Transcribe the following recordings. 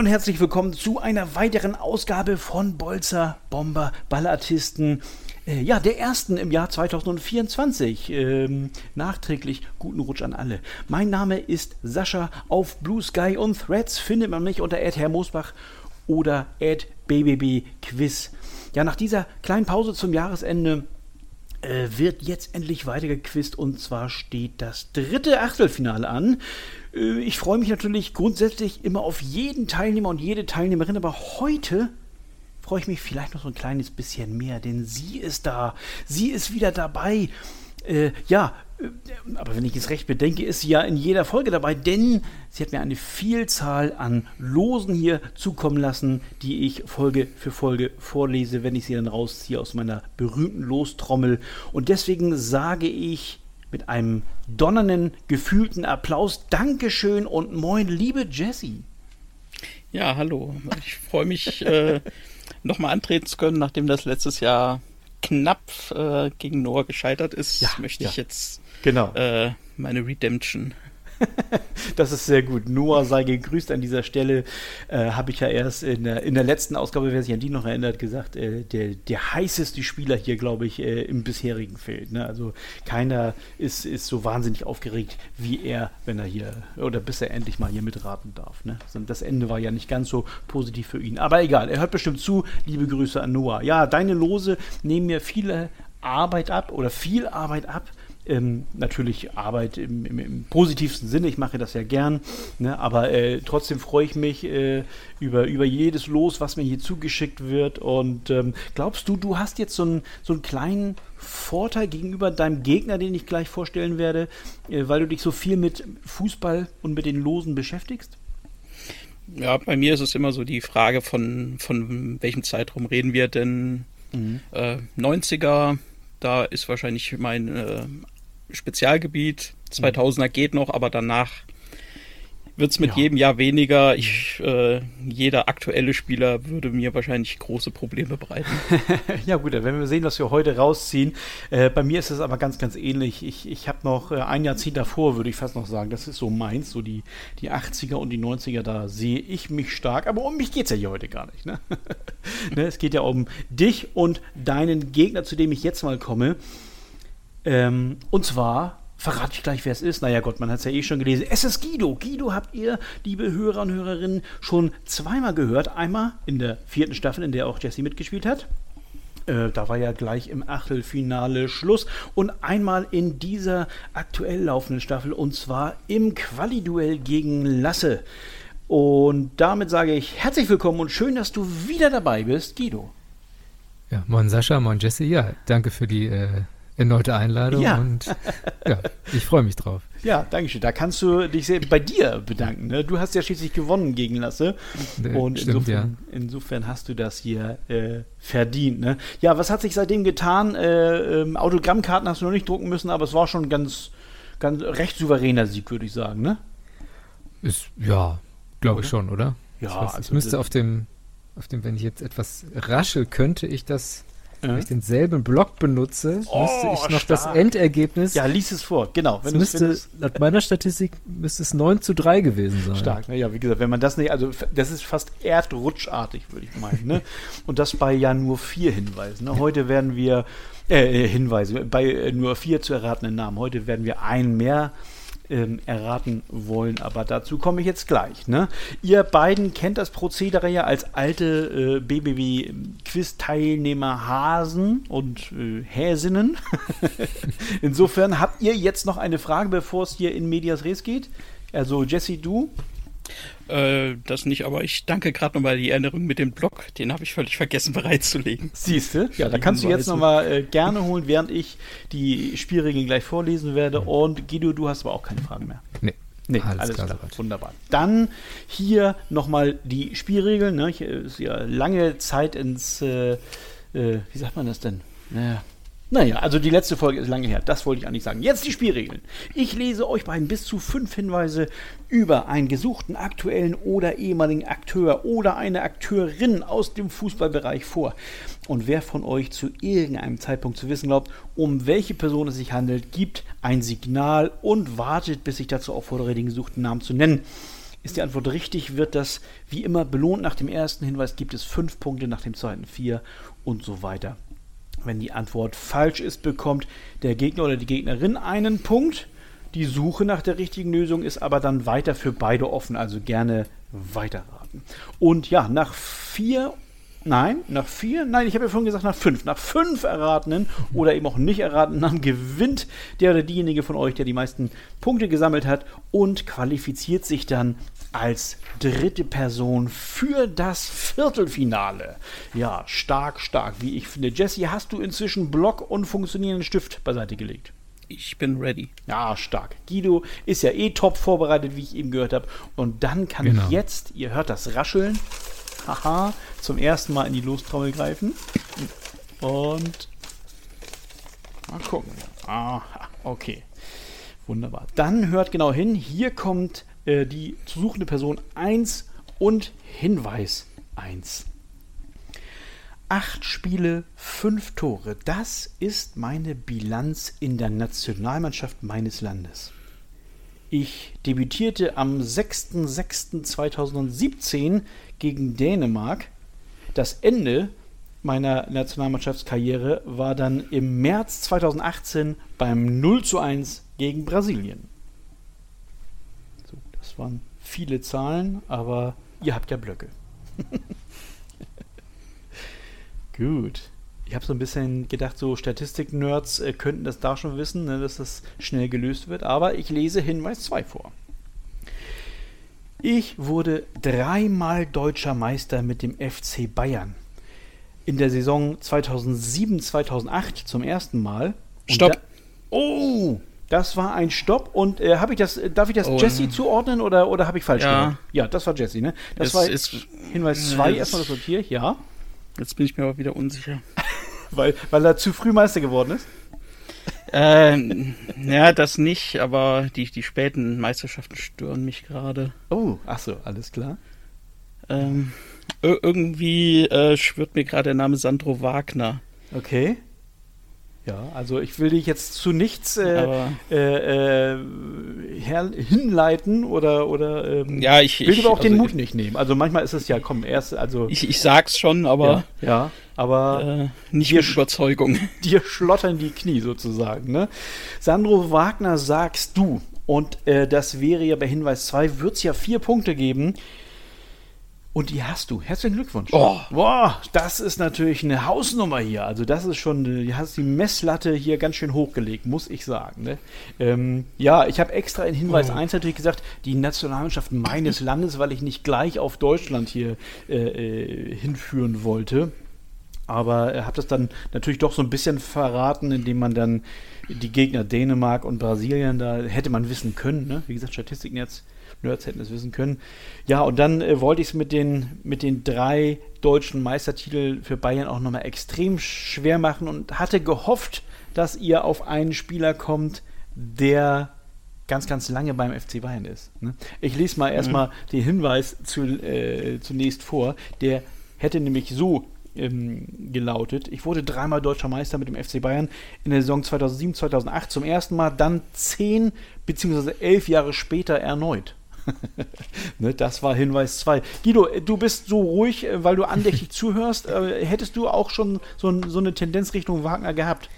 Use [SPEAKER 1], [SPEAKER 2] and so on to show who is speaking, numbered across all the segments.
[SPEAKER 1] und herzlich willkommen zu einer weiteren Ausgabe von Bolzer Bomber Ballartisten. Äh, ja, der ersten im Jahr 2024. Ähm, nachträglich guten Rutsch an alle. Mein Name ist Sascha. Auf Blue Sky und Threads findet man mich unter Herr Moosbach oder @bbb_quiz. Ja, nach dieser kleinen Pause zum Jahresende äh, wird jetzt endlich weitergequizt und zwar steht das dritte Achtelfinale an. Äh, ich freue mich natürlich grundsätzlich immer auf jeden Teilnehmer und jede Teilnehmerin, aber heute freue ich mich vielleicht noch so ein kleines bisschen mehr, denn sie ist da. Sie ist wieder dabei. Äh, ja, äh, aber wenn ich es recht bedenke, ist sie ja in jeder Folge dabei, denn sie hat mir eine Vielzahl an Losen hier zukommen lassen, die ich Folge für Folge vorlese, wenn ich sie dann rausziehe aus meiner berühmten Lostrommel. Und deswegen sage ich mit einem donnernden, gefühlten Applaus. Dankeschön und moin, liebe Jessie.
[SPEAKER 2] Ja, hallo. Ich freue mich, äh, nochmal antreten zu können, nachdem das letztes Jahr knapp äh, gegen Noah gescheitert ist. Ja, möchte ich jetzt genau. äh, meine Redemption
[SPEAKER 1] das ist sehr gut. Noah sei gegrüßt an dieser Stelle. Äh, Habe ich ja erst in der, in der letzten Ausgabe, wer sich an die noch erinnert, gesagt, äh, der, der heißeste Spieler hier, glaube ich, äh, im bisherigen Feld. Ne? Also keiner ist, ist so wahnsinnig aufgeregt wie er, wenn er hier, oder bis er endlich mal hier mitraten darf. Ne? Das Ende war ja nicht ganz so positiv für ihn. Aber egal, er hört bestimmt zu. Liebe Grüße an Noah. Ja, deine Lose nehmen mir viele Arbeit ab oder viel Arbeit ab ähm, natürlich Arbeit im, im, im, positivsten Sinne, ich mache das ja gern, ne? aber äh, trotzdem freue ich mich äh, über, über jedes Los, was mir hier zugeschickt wird. Und ähm, glaubst du, du hast jetzt so, ein, so einen kleinen Vorteil gegenüber deinem Gegner, den ich gleich vorstellen werde, äh, weil du dich so viel mit Fußball und mit den Losen beschäftigst?
[SPEAKER 2] Ja, bei mir ist es immer so die Frage von, von welchem Zeitraum reden wir denn? Mhm. Äh, 90er, da ist wahrscheinlich mein äh, Spezialgebiet. 2000er geht noch, aber danach wird es mit ja. jedem Jahr weniger. Ich, äh, jeder aktuelle Spieler würde mir wahrscheinlich große Probleme bereiten.
[SPEAKER 1] ja gut, dann werden wir sehen, was wir heute rausziehen. Äh, bei mir ist es aber ganz, ganz ähnlich. Ich, ich habe noch äh, ein Jahrzehnt davor, würde ich fast noch sagen. Das ist so meins, so die, die 80er und die 90er, da sehe ich mich stark. Aber um mich geht es ja hier heute gar nicht. Ne? ne? Es geht ja um dich und deinen Gegner, zu dem ich jetzt mal komme. Ähm, und zwar verrate ich gleich, wer es ist. Naja, Gott, man hat es ja eh schon gelesen. Es ist Guido. Guido habt ihr, liebe Hörer und Hörerinnen, schon zweimal gehört. Einmal in der vierten Staffel, in der auch Jesse mitgespielt hat. Äh, da war ja gleich im Achtelfinale Schluss. Und einmal in dieser aktuell laufenden Staffel und zwar im Quali-Duell gegen Lasse. Und damit sage ich herzlich willkommen und schön, dass du wieder dabei bist, Guido.
[SPEAKER 3] Ja, moin Sascha, moin Jesse. Ja, danke für die äh, erneute Einladung ja. und ja, ich freue mich drauf.
[SPEAKER 1] Ja, danke schön. Da kannst du dich sehr bei dir bedanken. Ne? Du hast ja schließlich gewonnen gegen Lasse. und Stimmt, insofern, ja. insofern, hast du das hier äh, verdient. Ne? Ja, was hat sich seitdem getan? Äh, ähm, Autogrammkarten hast du noch nicht drucken müssen, aber es war schon ganz, ganz recht souveräner Sieg, würde ich sagen. Ne?
[SPEAKER 3] Ist, ja, glaube ich schon, oder? Ja, ich, weiß, also ich müsste auf dem, auf dem, wenn ich jetzt etwas raschel, könnte ich das wenn ich denselben Block benutze, oh, müsste ich noch stark. das Endergebnis.
[SPEAKER 1] Ja, lies es vor, genau.
[SPEAKER 3] Wenn müsste, laut meiner Statistik müsste es 9 zu 3 gewesen sein.
[SPEAKER 1] Stark, ne? ja, wie gesagt, wenn man das nicht, also das ist fast erdrutschartig, würde ich meinen. Ne? Und das bei ja nur vier Hinweisen. Ne? Heute werden wir, äh, äh Hinweise, bei äh, nur vier zu erratenden Namen. Heute werden wir einen mehr ähm, erraten wollen, aber dazu komme ich jetzt gleich. Ne? Ihr beiden kennt das Prozedere ja als alte äh, BBB-Quiz-Teilnehmer Hasen und äh, Häsinnen. Insofern habt ihr jetzt noch eine Frage, bevor es hier in Medias Res geht. Also Jesse, du?
[SPEAKER 2] Äh, das nicht, aber ich danke gerade nochmal die Erinnerung mit dem Blog. Den habe ich völlig vergessen bereitzulegen.
[SPEAKER 1] Siehst du? Ja, da kannst du jetzt nochmal äh, gerne holen, während ich die Spielregeln gleich vorlesen werde. Und Guido, du hast aber auch keine Fragen mehr.
[SPEAKER 3] Nee.
[SPEAKER 1] Nee, alles, alles klar, klar. wunderbar. Dann hier nochmal die Spielregeln. Ne? Ich, ist ja lange Zeit ins, äh, äh, wie sagt man das denn? Naja, naja, also die letzte Folge ist lange her. Das wollte ich eigentlich sagen. Jetzt die Spielregeln. Ich lese euch beiden bis zu fünf Hinweise über einen gesuchten aktuellen oder ehemaligen Akteur oder eine Akteurin aus dem Fußballbereich vor. Und wer von euch zu irgendeinem Zeitpunkt zu wissen glaubt, um welche Person es sich handelt, gibt ein Signal und wartet, bis ich dazu auffordere, den gesuchten Namen zu nennen. Ist die Antwort richtig, wird das wie immer belohnt. Nach dem ersten Hinweis gibt es fünf Punkte, nach dem zweiten vier und so weiter. Wenn die Antwort falsch ist, bekommt der Gegner oder die Gegnerin einen Punkt. Die Suche nach der richtigen Lösung ist aber dann weiter für beide offen, also gerne weiterraten. Und ja, nach vier Nein, nach vier? Nein, ich habe ja vorhin gesagt nach fünf. Nach fünf erratenen oder eben auch nicht erratenen Namen gewinnt der oder diejenige von euch, der die meisten Punkte gesammelt hat und qualifiziert sich dann als dritte Person für das Viertelfinale. Ja, stark, stark, wie ich finde. Jesse, hast du inzwischen Block und funktionierenden Stift beiseite gelegt?
[SPEAKER 2] Ich bin ready.
[SPEAKER 1] Ja, stark. Guido ist ja eh top vorbereitet, wie ich eben gehört habe. Und dann kann genau. ich jetzt, ihr hört das Rascheln, haha, zum ersten Mal in die Lostrommel greifen. Und mal gucken. Aha, okay. Wunderbar. Dann hört genau hin. Hier kommt äh, die zu suchende Person 1 und Hinweis 1. Acht Spiele, fünf Tore. Das ist meine Bilanz in der Nationalmannschaft meines Landes. Ich debütierte am 6.06.2017 gegen Dänemark. Das Ende meiner Nationalmannschaftskarriere war dann im März 2018 beim 0 zu 1 gegen Brasilien. Waren viele Zahlen, aber ihr habt ja Blöcke. Gut. Ich habe so ein bisschen gedacht, so Statistik-Nerds äh, könnten das da schon wissen, ne, dass das schnell gelöst wird. Aber ich lese Hinweis 2 vor. Ich wurde dreimal deutscher Meister mit dem FC Bayern. In der Saison 2007-2008 zum ersten Mal.
[SPEAKER 2] Stopp! Da,
[SPEAKER 1] oh! Das war ein Stopp und äh, habe ich das, darf ich das oh, Jesse zuordnen oder, oder habe ich falsch
[SPEAKER 2] ja. gemacht?
[SPEAKER 1] Ja, das war Jesse, ne? Das
[SPEAKER 2] es
[SPEAKER 1] war
[SPEAKER 2] ist,
[SPEAKER 1] Hinweis 2, erstmal das Papier, ja.
[SPEAKER 2] Jetzt bin ich mir aber wieder unsicher.
[SPEAKER 1] weil, weil er zu früh Meister geworden ist?
[SPEAKER 2] Ähm, ja, das nicht, aber die, die späten Meisterschaften stören mich gerade.
[SPEAKER 1] Oh, ach so, alles klar.
[SPEAKER 2] Ähm, irgendwie äh, schwirrt mir gerade der Name Sandro Wagner.
[SPEAKER 1] Okay. Ja, also ich will dich jetzt zu nichts äh, äh, äh, hinleiten oder oder ähm,
[SPEAKER 2] ja, ich
[SPEAKER 1] will ich, aber auch also den Mut nicht nehmen. Also manchmal ist es ja, komm, erst also
[SPEAKER 2] ich, ich sag's schon, aber
[SPEAKER 1] ja, ja aber
[SPEAKER 2] äh, nicht mit Überzeugung.
[SPEAKER 1] Dir schlottern die Knie sozusagen. Ne? Sandro Wagner sagst du und äh, das wäre ja bei Hinweis 2 wird es ja vier Punkte geben. Und die hast du. Herzlichen Glückwunsch.
[SPEAKER 2] Oh.
[SPEAKER 1] Boah, das ist natürlich eine Hausnummer hier. Also das ist schon, du hast die Messlatte hier ganz schön hochgelegt, muss ich sagen. Ne? Ähm, ja, ich habe extra in Hinweis oh. 1 natürlich gesagt, die Nationalmannschaft meines Landes, weil ich nicht gleich auf Deutschland hier äh, äh, hinführen wollte. Aber äh, habe das dann natürlich doch so ein bisschen verraten, indem man dann die Gegner Dänemark und Brasilien, da hätte man wissen können. Ne? Wie gesagt, Statistiken jetzt Nerds hätten es wissen können. Ja, und dann äh, wollte ich es mit den, mit den drei deutschen Meistertiteln für Bayern auch nochmal extrem schwer machen und hatte gehofft, dass ihr auf einen Spieler kommt, der ganz, ganz lange beim FC Bayern ist. Ne? Ich lese mal mhm. erstmal den Hinweis zu, äh, zunächst vor. Der hätte nämlich so ähm, gelautet. Ich wurde dreimal deutscher Meister mit dem FC Bayern in der Saison 2007, 2008 zum ersten Mal, dann zehn bzw. elf Jahre später erneut. Ne, das war Hinweis 2. Guido, du bist so ruhig, äh, weil du andächtig zuhörst. Äh, hättest du auch schon so, so, eine Tendenz Richtung Wagner gehabt?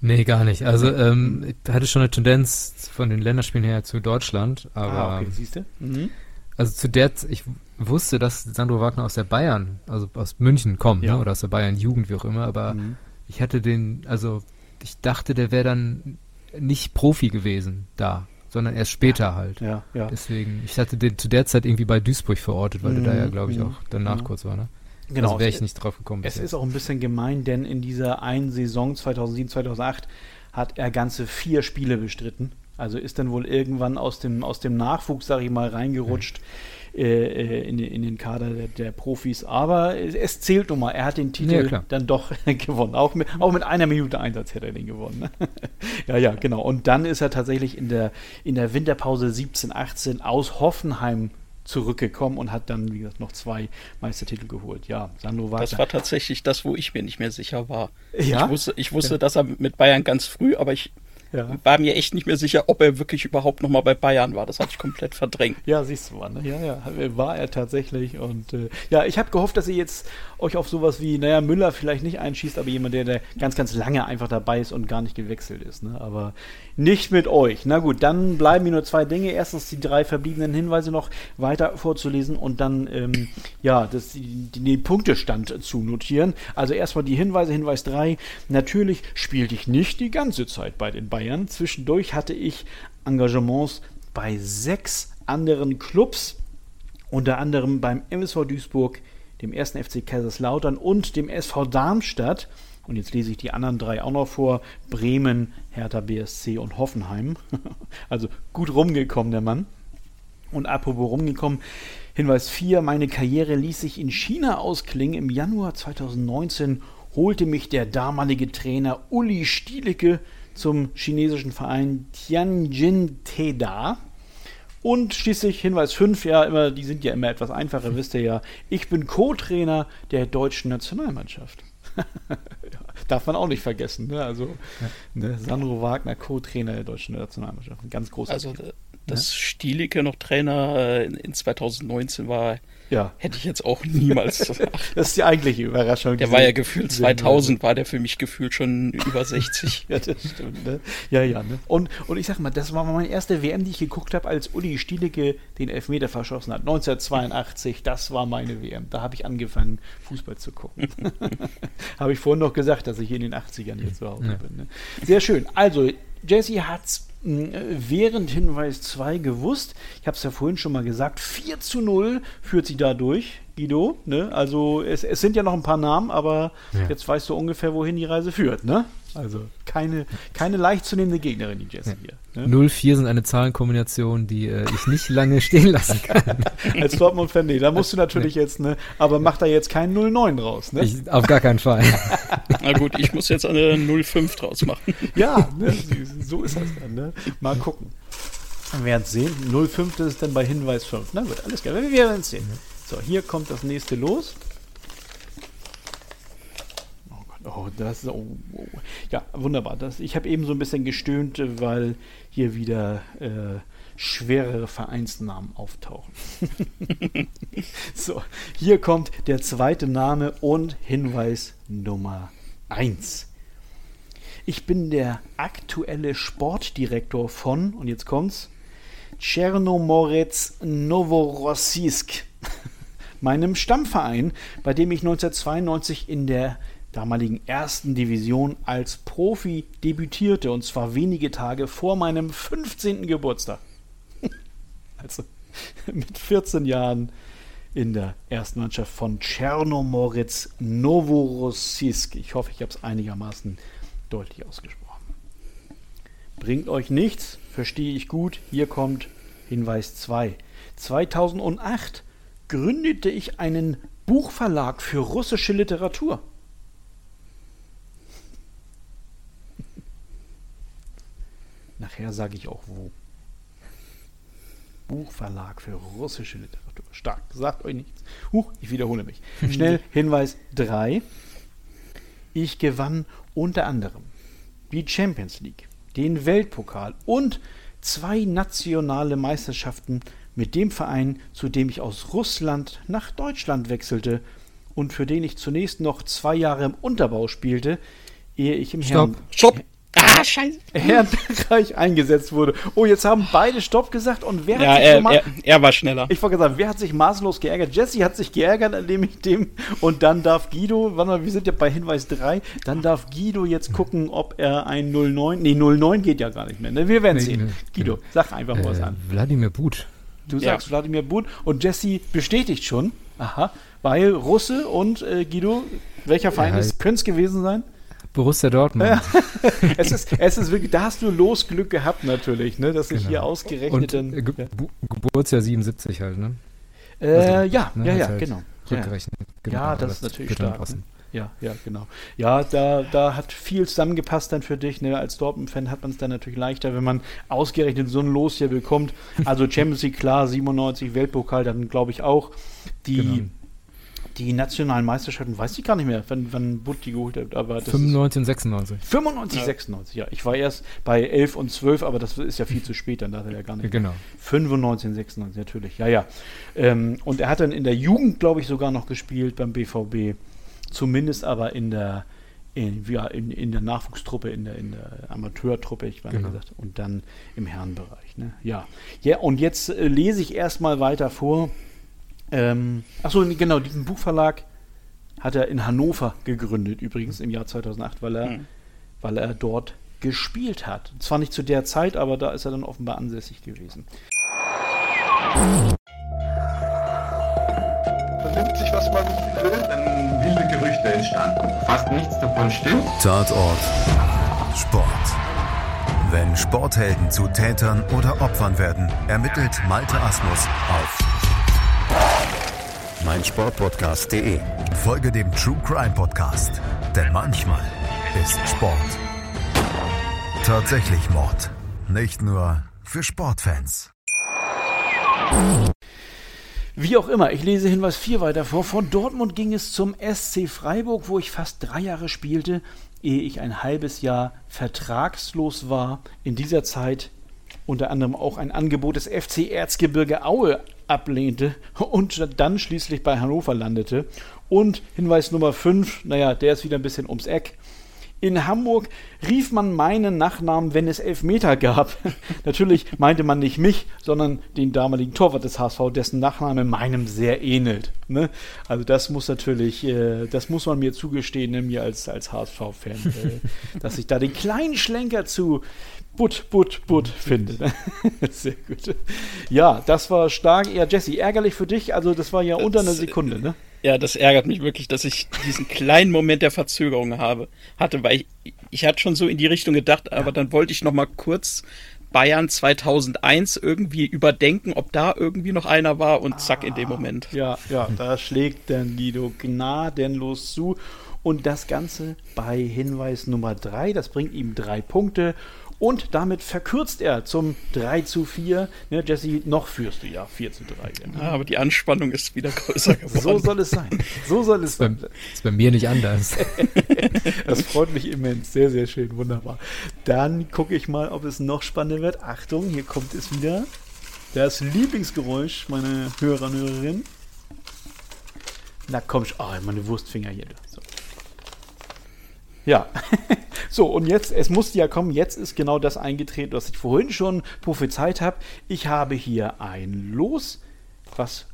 [SPEAKER 3] Nee, gar nicht. Also ähm, ich hatte schon eine Tendenz von den Länderspielen her zu Deutschland, aber ah, okay,
[SPEAKER 1] siehst du? Mhm.
[SPEAKER 3] Also zu der ich wusste, dass Sandro Wagner aus der Bayern, also aus München kommt, ne, ja. ne? oder aus der Bayern Jugend, wie auch immer, aber mhm. ich hatte den, also ich dachte, der wäre dann nicht Profi gewesen da sondern erst später
[SPEAKER 1] ja,
[SPEAKER 3] halt.
[SPEAKER 1] Ja, ja.
[SPEAKER 3] Deswegen, ich hatte den zu der Zeit irgendwie bei Duisburg verortet, weil mhm, der da ja, mhm, glaube ich, mhm, auch danach mhm. kurz war, ne?
[SPEAKER 1] Genau.
[SPEAKER 3] Also wäre ich nicht drauf gekommen.
[SPEAKER 1] Es ist auch ein bisschen gemein, denn in dieser einen Saison 2007, 2008 hat er ganze vier Spiele bestritten. Also ist dann wohl irgendwann aus dem, aus dem Nachwuchs, sage ich mal, reingerutscht. Mhm äh, äh, in, in, den Kader der, der, Profis. Aber es zählt nun mal, er hat den Titel ja, dann doch gewonnen. Auch mit, auch mit einer Minute Einsatz hätte er den gewonnen. Ne? ja, ja, genau. Und dann ist er tatsächlich in der, in der Winterpause 17, 18 aus Hoffenheim zurückgekommen und hat dann, wie gesagt, noch zwei Meistertitel geholt. Ja, Sandro
[SPEAKER 2] Wagner. Das war tatsächlich das, wo ich mir nicht mehr sicher war.
[SPEAKER 1] Ja?
[SPEAKER 2] Ich wusste, ich wusste ja. dass er mit Bayern ganz früh, aber ich ja. war mir echt nicht mehr sicher, ob er wirklich überhaupt noch mal bei Bayern war. Das hatte ich komplett verdrängt.
[SPEAKER 1] Ja, siehst du mal. Ne? Ja, ja, war er tatsächlich. Und äh, ja, ich habe gehofft, dass ihr jetzt euch auf sowas wie, naja, Müller vielleicht nicht einschießt, aber jemand, der, der ganz, ganz lange einfach dabei ist und gar nicht gewechselt ist. Ne? Aber nicht mit euch. Na gut, dann bleiben mir nur zwei Dinge. Erstens die drei verbliebenen Hinweise noch weiter vorzulesen und dann ähm, ja, das, die, den Punktestand zu notieren. Also erstmal die Hinweise. Hinweis 3. Natürlich spielte ich nicht die ganze Zeit bei den Bayern. Zwischendurch hatte ich Engagements bei sechs anderen Clubs, unter anderem beim MSV Duisburg, dem 1. FC Kaiserslautern und dem SV Darmstadt. Und jetzt lese ich die anderen drei auch noch vor. Bremen, Hertha BSC und Hoffenheim. also gut rumgekommen, der Mann. Und apropos rumgekommen, Hinweis 4, meine Karriere ließ sich in China ausklingen. Im Januar 2019 holte mich der damalige Trainer Uli Stielicke zum chinesischen Verein Tianjin Teda. Und schließlich Hinweis 5, ja, immer, die sind ja immer etwas einfacher, wisst ihr ja. Ich bin Co-Trainer der deutschen Nationalmannschaft. Darf man auch nicht vergessen. Ne? Also ne? Sandro Wagner, Co-Trainer der deutschen Nationalmannschaft. Ein ganz großer.
[SPEAKER 2] Also, dass ja? Stielicke noch Trainer äh, in 2019 war, ja. Hätte ich jetzt auch niemals
[SPEAKER 1] gesagt. das ist die eigentliche Überraschung.
[SPEAKER 2] Der war ja gefühlt 2000, war der für mich gefühlt schon über 60.
[SPEAKER 1] ja, das stimmt. Ne? Ja, ja. Ne? Und, und ich sag mal, das war meine erste WM, die ich geguckt habe, als Uli Stielicke den Elfmeter verschossen hat. 1982, das war meine WM. Da habe ich angefangen, Fußball zu gucken. habe ich vorhin noch gesagt, dass ich in den 80ern hier zu Hause ja. bin. Ne? Sehr schön. Also, Jesse hat's während Hinweis 2 gewusst. Ich habe es ja vorhin schon mal gesagt. 4 zu 0 führt sie da durch, Guido. Ne? Also es, es, sind ja noch ein paar Namen, aber ja. jetzt weißt du ungefähr, wohin die Reise führt. Ne? Also keine, keine leicht zu nehmende Gegnerin, die Jessie ja.
[SPEAKER 3] hier. Ne? 0-4 sind eine Zahlenkombination, die äh, ich nicht lange stehen lassen kann.
[SPEAKER 1] Als Dortmund-Fan, nee, da musst du natürlich nee. jetzt, ne, aber mach da jetzt keinen 0-9 draus, ne?
[SPEAKER 3] Ich, auf gar keinen Fall.
[SPEAKER 2] Na gut, ich muss jetzt eine 0-5 draus machen.
[SPEAKER 1] ja, ne, so ist das dann, ne? Mal gucken. Wir werden es sehen. 0-5, das ist dann bei Hinweis 5. Na gut, alles klar. Wir werden es sehen. So, hier kommt das nächste los. Oh, das oh, oh. Ja, wunderbar. Das, ich habe eben so ein bisschen gestöhnt, weil hier wieder äh, schwerere Vereinsnamen auftauchen. so, hier kommt der zweite Name und Hinweis Nummer 1. Ich bin der aktuelle Sportdirektor von, und jetzt kommt's, Chernomorets Novorossiysk, meinem Stammverein, bei dem ich 1992 in der damaligen ersten Division als Profi debütierte und zwar wenige Tage vor meinem 15. Geburtstag. also mit 14 Jahren in der ersten Mannschaft von Tschernomoritz Novorossiysk. Ich hoffe, ich habe es einigermaßen deutlich ausgesprochen. Bringt euch nichts, verstehe ich gut. Hier kommt Hinweis 2. 2008 gründete ich einen Buchverlag für russische Literatur. Nachher sage ich auch wo. Buchverlag für russische Literatur. Stark. Sagt euch nichts. Huch, ich wiederhole mich. Schnell Hinweis 3. Ich gewann unter anderem die Champions League, den Weltpokal und zwei nationale Meisterschaften mit dem Verein, zu dem ich aus Russland nach Deutschland wechselte und für den ich zunächst noch zwei Jahre im Unterbau spielte, ehe ich im
[SPEAKER 2] Stopp. Herrn. Stopp! Ah, scheiße.
[SPEAKER 1] Herrenbereich eingesetzt wurde. Oh, jetzt haben beide Stopp gesagt und wer
[SPEAKER 2] ja, hat sich er, er, er, war schneller.
[SPEAKER 1] Ich wollte sagen, wer hat sich maßlos geärgert? Jesse hat sich geärgert, indem ich dem und dann darf Guido, warte mal, wir sind ja bei Hinweis 3, dann darf Guido jetzt gucken, ob er ein 09, nee, 09 geht ja gar nicht mehr. Ne? Wir werden nee, sehen. Nee, Guido, genau. sag einfach mal äh, was an.
[SPEAKER 3] Wladimir But.
[SPEAKER 1] Du sagst ja. Wladimir But und Jesse bestätigt schon, aha, weil Russe und äh, Guido, welcher Verein ja, ist, könnte es gewesen sein?
[SPEAKER 3] Borussia Dortmund. Ja.
[SPEAKER 1] es, ist, es ist wirklich, da hast du Losglück gehabt natürlich, ne, dass ich genau. hier ausgerechnet
[SPEAKER 3] Und, äh, Ge ja. Geburtsjahr 77 halt, ne?
[SPEAKER 1] Äh, also, ja, ne, ja, ja, halt genau. Rückgerechnet. Genau, ja, das ist natürlich stark. Ne? Ja, ja, genau. Ja, da, da hat viel zusammengepasst dann für dich. Ne? Als Dortmund-Fan hat man es dann natürlich leichter, wenn man ausgerechnet so ein Los hier bekommt. Also Champions League, klar, 97, Weltpokal, dann glaube ich auch. Die genau Die nationalen Meisterschaften weiß ich gar nicht mehr, wann, wann Butt die geholt hat. Aber
[SPEAKER 3] 95 und 96.
[SPEAKER 1] 95, ja. 96, ja. Ich war erst bei 11 und 12, aber das ist ja viel zu spät, dann darf er ja gar nicht.
[SPEAKER 3] Genau.
[SPEAKER 1] 95, 96, natürlich, ja, ja. Ähm, und er hat dann in der Jugend, glaube ich, sogar noch gespielt beim BVB. Zumindest aber in der, in, ja, in, in der Nachwuchstruppe, in der, in der Amateurtruppe, ich meine genau. gesagt, und dann im Herrenbereich. Ne? Ja. ja, und jetzt äh, lese ich erstmal weiter vor. Ähm, achso, genau, diesen Buchverlag hat er in Hannover gegründet, übrigens im Jahr 2008, weil er, mhm. weil er dort gespielt hat. Zwar nicht zu der Zeit, aber da ist er dann offenbar ansässig gewesen.
[SPEAKER 4] Vernimmt sich, was man will, dann wilde Gerüchte entstanden. Fast nichts davon stimmt.
[SPEAKER 5] Tatort. Sport. Wenn Sporthelden zu Tätern oder Opfern werden, ermittelt Malte Asmus auf meinsportpodcast.de. Folge dem True Crime Podcast, denn manchmal ist Sport tatsächlich Mord. Nicht nur für Sportfans.
[SPEAKER 1] Wie auch immer, ich lese Hinweis 4 weiter vor. Von Dortmund ging es zum SC Freiburg, wo ich fast drei Jahre spielte, ehe ich ein halbes Jahr vertragslos war. In dieser Zeit unter anderem auch ein Angebot des FC Erzgebirge Aue ablehnte und dann schließlich bei Hannover landete. Und Hinweis Nummer 5, naja, der ist wieder ein bisschen ums Eck. In Hamburg rief man meinen Nachnamen, wenn es Elfmeter gab. Natürlich meinte man nicht mich, sondern den damaligen Torwart des HSV, dessen Nachname meinem sehr ähnelt. Ne? Also das muss natürlich, äh, das muss man mir zugestehen, ne, mir als, als HSV-Fan, äh, dass ich da den kleinen Schlenker zu Butt, Butt, Butt finde. Sehr gut. Ja, das war stark. Ja, Jesse, ärgerlich für dich. Also, das war ja das, unter einer Sekunde, ne?
[SPEAKER 2] Ja, das ärgert mich wirklich, dass ich diesen kleinen Moment der Verzögerung habe, hatte, weil ich, ich hatte schon so in die Richtung gedacht, aber ja. dann wollte ich noch mal kurz Bayern 2001 irgendwie überdenken, ob da irgendwie noch einer war und zack, in dem ah, Moment.
[SPEAKER 1] Ja, ja, da schlägt dann Guido gnadenlos zu. Und das Ganze bei Hinweis Nummer 3, das bringt ihm drei Punkte. Und damit verkürzt er zum 3 zu 4. Ne, Jesse, noch führst du ja 4 zu 3.
[SPEAKER 2] Genau. Ja, aber die Anspannung ist wieder größer geworden.
[SPEAKER 1] so soll es sein. So soll es
[SPEAKER 3] sein. Ist bei mir nicht anders.
[SPEAKER 1] das freut mich immens. Sehr, sehr schön. Wunderbar. Dann gucke ich mal, ob es noch spannender wird. Achtung, hier kommt es wieder. Das Lieblingsgeräusch meiner Hörer und Hörerinnen. Na komm, oh, meine Wurstfinger hier. So. Ja, so und jetzt, es musste ja kommen, jetzt ist genau das eingetreten, was ich vorhin schon prophezeit habe. Ich habe hier ein Los, was,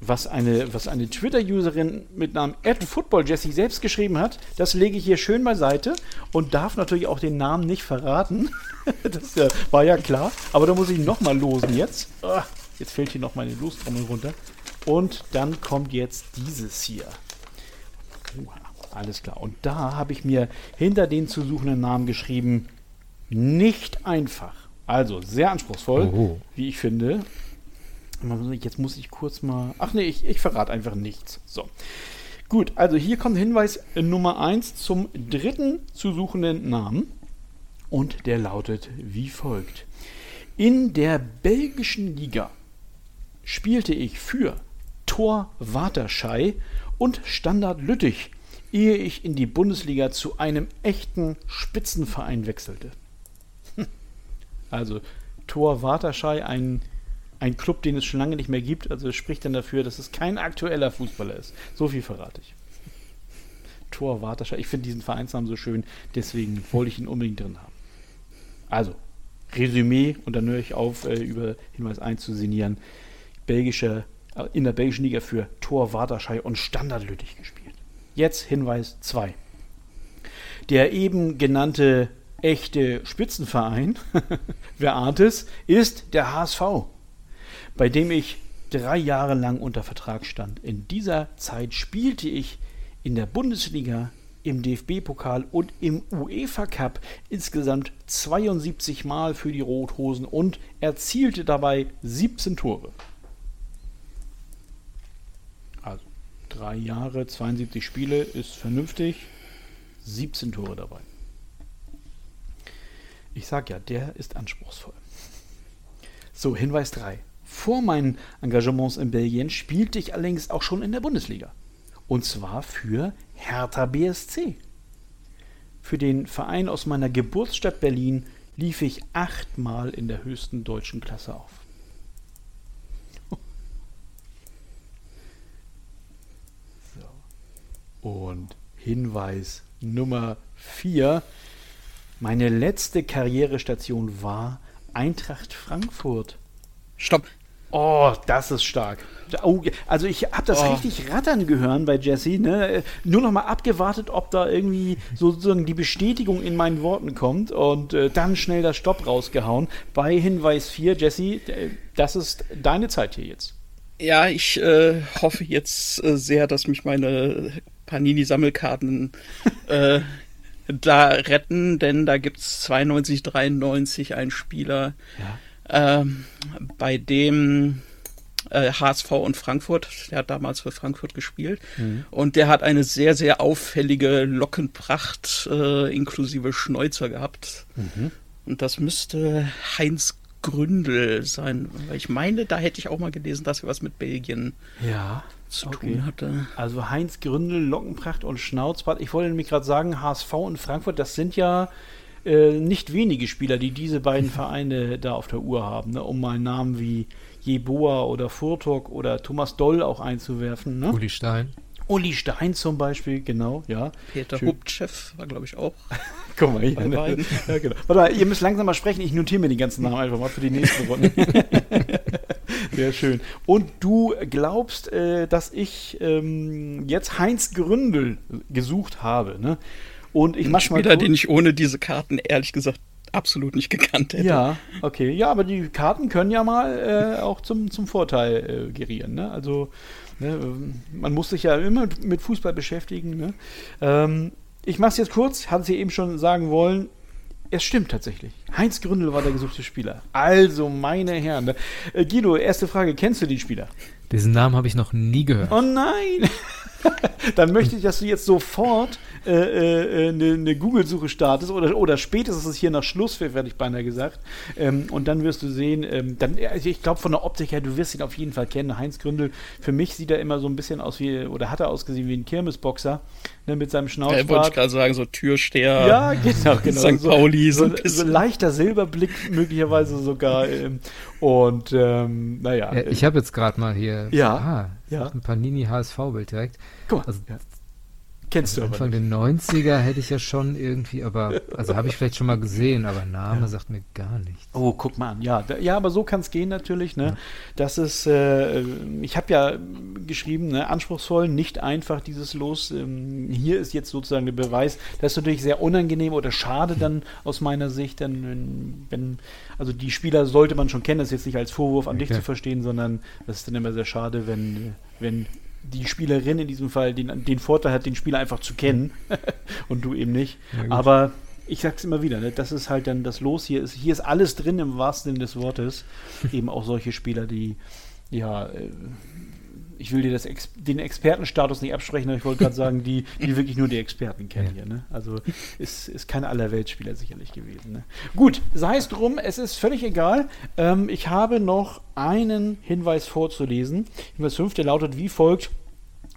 [SPEAKER 1] was eine, was eine Twitter-Userin mit Namen @footballjessie selbst geschrieben hat. Das lege ich hier schön beiseite und darf natürlich auch den Namen nicht verraten. das ja, war ja klar, aber da muss ich nochmal losen jetzt. Ah, jetzt fällt hier noch meine Lostrommel runter. Und dann kommt jetzt dieses hier. Uha. Alles klar. Und da habe ich mir hinter den zu suchenden Namen geschrieben, nicht einfach. Also sehr anspruchsvoll, Oho. wie ich finde. Jetzt muss ich kurz mal. Ach nee, ich, ich verrate einfach nichts. So. Gut, also hier kommt Hinweis Nummer 1 zum dritten zu suchenden Namen. Und der lautet wie folgt. In der belgischen Liga spielte ich für Tor Waterschei und Standard Lüttich ehe ich in die Bundesliga zu einem echten Spitzenverein wechselte. Also Thor Waterschei, ein, ein Club, den es schon lange nicht mehr gibt, also spricht dann dafür, dass es kein aktueller Fußballer ist. So viel verrate ich. Thor Waterschei, ich finde diesen Vereinsnamen so schön, deswegen wollte ich ihn unbedingt drin haben. Also, Resümee, und dann höre ich auf, äh, über Hinweis 1 zu sinnieren. Belgische, äh, in der belgischen Liga für Thor Waterschei und Standard Lüttich gespielt. Jetzt Hinweis 2. Der eben genannte echte Spitzenverein, wer ahnt es, ist der HSV, bei dem ich drei Jahre lang unter Vertrag stand. In dieser Zeit spielte ich in der Bundesliga, im DFB-Pokal und im UEFA Cup insgesamt 72 Mal für die Rothosen und erzielte dabei 17 Tore. Drei Jahre, 72 Spiele ist vernünftig. 17 Tore dabei. Ich sag ja, der ist anspruchsvoll. So, Hinweis 3. Vor meinen Engagements in Belgien spielte ich allerdings auch schon in der Bundesliga. Und zwar für Hertha BSC. Für den Verein aus meiner Geburtsstadt Berlin lief ich achtmal in der höchsten deutschen Klasse auf. Und Hinweis Nummer 4. Meine letzte Karrierestation war Eintracht Frankfurt.
[SPEAKER 2] Stopp.
[SPEAKER 1] Oh, das ist stark. Oh, also ich habe das oh. richtig rattern gehört bei Jesse. Ne? Nur noch mal abgewartet, ob da irgendwie sozusagen die Bestätigung in meinen Worten kommt und äh, dann schnell das Stopp rausgehauen. Bei Hinweis 4, Jesse, äh, das ist deine Zeit hier jetzt.
[SPEAKER 2] Ja, ich äh, hoffe jetzt äh, sehr, dass mich meine Panini-Sammelkarten äh, da retten, denn da gibt es 92, 93 einen Spieler. Ja ähm, bei dem äh, HSV und Frankfurt, der hat damals für Frankfurt gespielt mhm. und der hat eine sehr, sehr auffällige Lockenpracht äh, inklusive Schnäuzer gehabt. Mhm. Und das müsste Heinz Gründel sein. Weil ich meine, da hätte ich auch mal gelesen, dass er was mit Belgien
[SPEAKER 1] ja, zu okay. tun hatte. Also Heinz Gründel, Lockenpracht und Schnauzbart. Ich wollte nämlich gerade sagen, HSV und Frankfurt, das sind ja äh, nicht wenige Spieler, die diese beiden Vereine da auf der Uhr haben, ne? um mal Namen wie Jeboa oder Furtok oder Thomas Doll auch einzuwerfen. Ne?
[SPEAKER 3] Uli Stein.
[SPEAKER 1] Uli Stein zum Beispiel, genau, ja.
[SPEAKER 2] Peter Huptchev war, glaube ich, auch.
[SPEAKER 1] Guck mal, hier, ne? ja, genau. Warte mal, ihr müsst langsam mal sprechen. Ich notiere mir die ganzen Namen einfach mal für die nächste Runde. Sehr schön. Und du glaubst, äh, dass ich ähm, jetzt Heinz Gründel gesucht habe, ne?
[SPEAKER 2] Und ich mal. Spieler, den ich ohne diese Karten ehrlich gesagt absolut nicht gekannt hätte.
[SPEAKER 1] Ja, okay. Ja, aber die Karten können ja mal äh, auch zum, zum Vorteil äh, gerieren. Ne? Also, ne, man muss sich ja immer mit Fußball beschäftigen. Ne? Ähm, ich mache es jetzt kurz, hatte sie eben schon sagen wollen. Es stimmt tatsächlich. Heinz Gründel war der gesuchte Spieler. Also, meine Herren. Äh, Guido, erste Frage: Kennst du den Spieler?
[SPEAKER 3] Diesen Namen habe ich noch nie gehört.
[SPEAKER 1] Oh nein! Dann möchte ich, dass du jetzt sofort eine äh, äh, ne, ne Google-Suche startest oder, oder spätestens hier nach Schlusspfiff, werde ich beinahe gesagt. Ähm, und dann wirst du sehen, ähm, dann, also ich glaube von der Optik her, du wirst ihn auf jeden Fall kennen. Heinz Gründel, für mich sieht er immer so ein bisschen aus wie, oder hat er ausgesehen wie ein Kirmesboxer, ne, mit seinem Schnauzbart. Ja, wollte
[SPEAKER 2] ich gerade sagen, so Türsteher.
[SPEAKER 1] Ja, genau, genau.
[SPEAKER 2] St. Pauli.
[SPEAKER 1] So, so, so, leichter Silberblick möglicherweise sogar. Ähm, und ähm, naja.
[SPEAKER 3] Ja, ich habe jetzt gerade mal hier
[SPEAKER 1] ja,
[SPEAKER 3] ah, ja. ein Panini HSV-Bild direkt. Guck mal. Also, ja.
[SPEAKER 1] Kennst also
[SPEAKER 3] du Anfang der 90er hätte ich ja schon irgendwie, aber, also habe ich vielleicht schon mal gesehen, aber Name ja. sagt mir gar nichts.
[SPEAKER 1] Oh, guck mal an. Ja, da, ja aber so kann es gehen natürlich. Ne? Ja. Das ist, äh, ich habe ja geschrieben, ne, anspruchsvoll, nicht einfach dieses Los. Ähm, hier ist jetzt sozusagen der Beweis. Das ist natürlich sehr unangenehm oder schade dann aus meiner Sicht, dann, wenn, wenn also die Spieler sollte man schon kennen, das ist jetzt nicht als Vorwurf an okay. dich zu verstehen, sondern das ist dann immer sehr schade, wenn, wenn die Spielerin in diesem Fall den, den Vorteil hat, den Spieler einfach zu kennen und du eben nicht. Ja, Aber ich sag's immer wieder, ne, das ist halt dann das Los. Hier ist, hier ist alles drin im wahrsten Sinne des Wortes. eben auch solche Spieler, die ja äh, ich will dir das den Expertenstatus nicht absprechen, aber ich wollte gerade sagen, die, die wirklich nur die Experten kennen ja. hier. Ne? Also ist, ist kein Allerweltspieler sicherlich gewesen. Ne? Gut, sei es drum, es ist völlig egal. Ähm, ich habe noch einen Hinweis vorzulesen. Hinweis 5, der lautet wie folgt.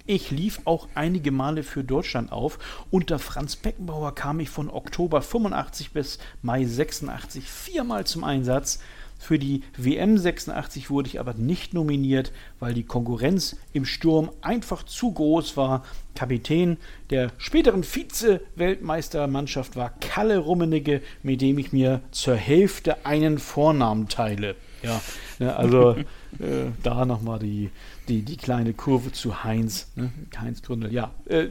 [SPEAKER 1] Ich lief auch einige Male für Deutschland auf. Unter Franz Beckenbauer kam ich von Oktober 85 bis Mai 86 viermal zum Einsatz. Für die WM 86 wurde ich aber nicht nominiert, weil die Konkurrenz im Sturm einfach zu groß war. Kapitän der späteren Vize-Weltmeistermannschaft war Kalle Rummenigge, mit dem ich mir zur Hälfte einen Vornamen teile. Ja, ne, also äh, da nochmal die, die, die kleine Kurve zu Heinz. Ne? Heinz Gründel, ja. Äh,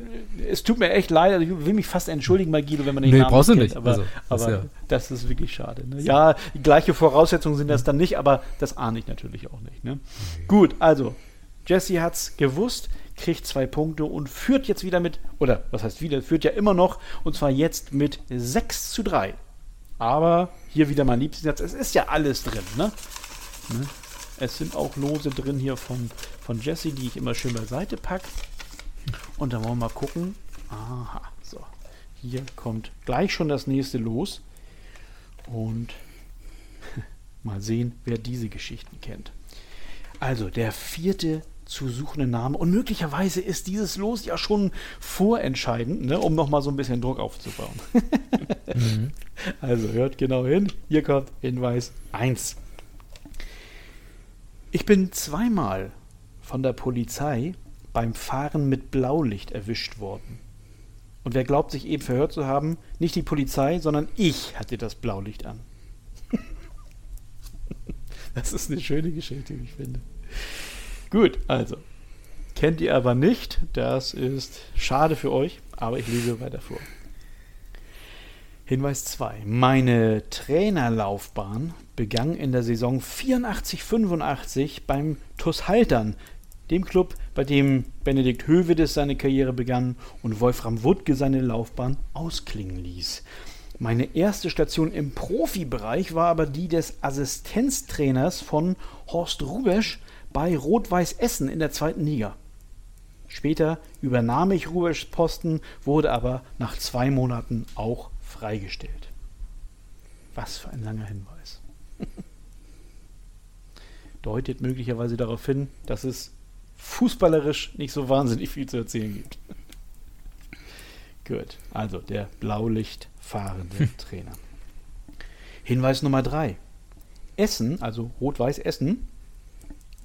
[SPEAKER 1] es tut mir echt leid, also ich will mich fast entschuldigen bei Guido, wenn man den
[SPEAKER 3] nee,
[SPEAKER 1] Namen
[SPEAKER 3] brauchst
[SPEAKER 1] nicht
[SPEAKER 3] du nicht.
[SPEAKER 1] Aber, also, das, aber ja. das ist wirklich schade. Ne? Ja, die gleiche Voraussetzungen sind das dann nicht, aber das ahne ich natürlich auch nicht. Ne? Okay. Gut, also, Jesse hat es gewusst, kriegt zwei Punkte und führt jetzt wieder mit, oder was heißt wieder, führt ja immer noch, und zwar jetzt mit 6 zu 3. Aber hier wieder mein Lieblingssatz, es ist ja alles drin, ne? ne? Es sind auch Lose drin hier von, von Jesse, die ich immer schön beiseite packe. Und dann wollen wir mal gucken. Aha, so. Hier kommt gleich schon das nächste Los. Und mal sehen, wer diese Geschichten kennt. Also, der 4. zu suchende Name. Und möglicherweise ist dieses Los ja schon vorentscheidend, ne, um nochmal so ein bisschen Druck aufzubauen. mhm. Also hört genau hin. Hier kommt Hinweis 1. Ich bin zweimal von der Polizei beim Fahren mit Blaulicht erwischt worden. Und wer glaubt, sich eben verhört zu haben, nicht die Polizei, sondern ich hatte das Blaulicht an. das ist eine schöne Geschichte, wie ich finde. Gut, also. Kennt ihr aber nicht, das ist schade für euch, aber ich lese weiter vor. Hinweis 2. Meine Trainerlaufbahn begann in der Saison 84-85 beim TuS Haltern, dem Club, bei dem Benedikt Hövedes seine Karriere begann und Wolfram Wuttke seine Laufbahn ausklingen ließ. Meine erste Station im Profibereich war aber die des Assistenztrainers von Horst Rubesch bei Rot-Weiß Essen in der zweiten Liga. Später übernahm ich Rubeschs Posten, wurde aber nach zwei Monaten auch freigestellt. Was für ein langer Hinweis. Deutet möglicherweise darauf hin, dass es fußballerisch nicht so wahnsinnig viel zu erzählen gibt. Gut, also der Blaulicht fahrende Trainer. Hinweis Nummer 3. Essen, also Rot-Weiß Essen,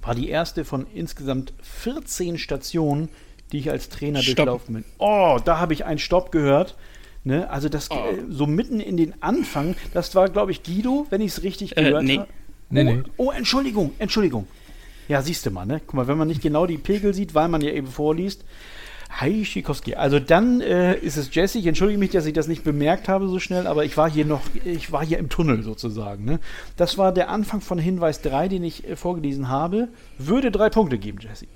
[SPEAKER 1] war die erste von insgesamt 14 Stationen, die ich als Trainer Stopp. durchlaufen bin. Oh, da habe ich einen Stopp gehört. Ne? Also das oh. äh, so mitten in den Anfang, das war, glaube ich, Guido, wenn ich es richtig äh, gehört nee. habe. Nee, oh, nee. oh, Entschuldigung, Entschuldigung. Ja, siehst du mal, ne? Guck mal, wenn man nicht genau die Pegel sieht, weil man ja eben vorliest. Hi, Schikowski. Also dann äh, ist es Jesse. Ich entschuldige mich, dass ich das nicht bemerkt habe so schnell, aber ich war hier noch, ich war hier im Tunnel sozusagen. Ne? Das war der Anfang von Hinweis 3, den ich äh, vorgelesen habe. Würde drei Punkte geben, Jesse.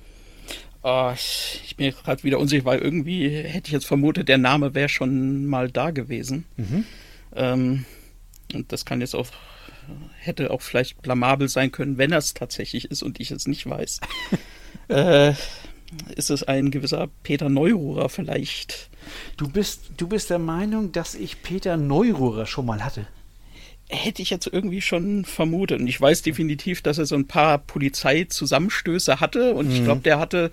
[SPEAKER 2] Oh, ich bin gerade wieder unsicher, weil irgendwie hätte ich jetzt vermutet, der Name wäre schon mal da gewesen. Mhm. Ähm, und das kann jetzt auch hätte auch vielleicht blamabel sein können, wenn er es tatsächlich ist und ich es nicht weiß. äh, ist es ein gewisser Peter Neururer vielleicht?
[SPEAKER 1] Du bist, du bist der Meinung, dass ich Peter Neururer schon mal hatte?
[SPEAKER 2] Hätte ich jetzt irgendwie schon vermutet. Und ich weiß definitiv, dass er so ein paar Polizeizusammenstöße hatte. Und mhm. ich glaube, der hatte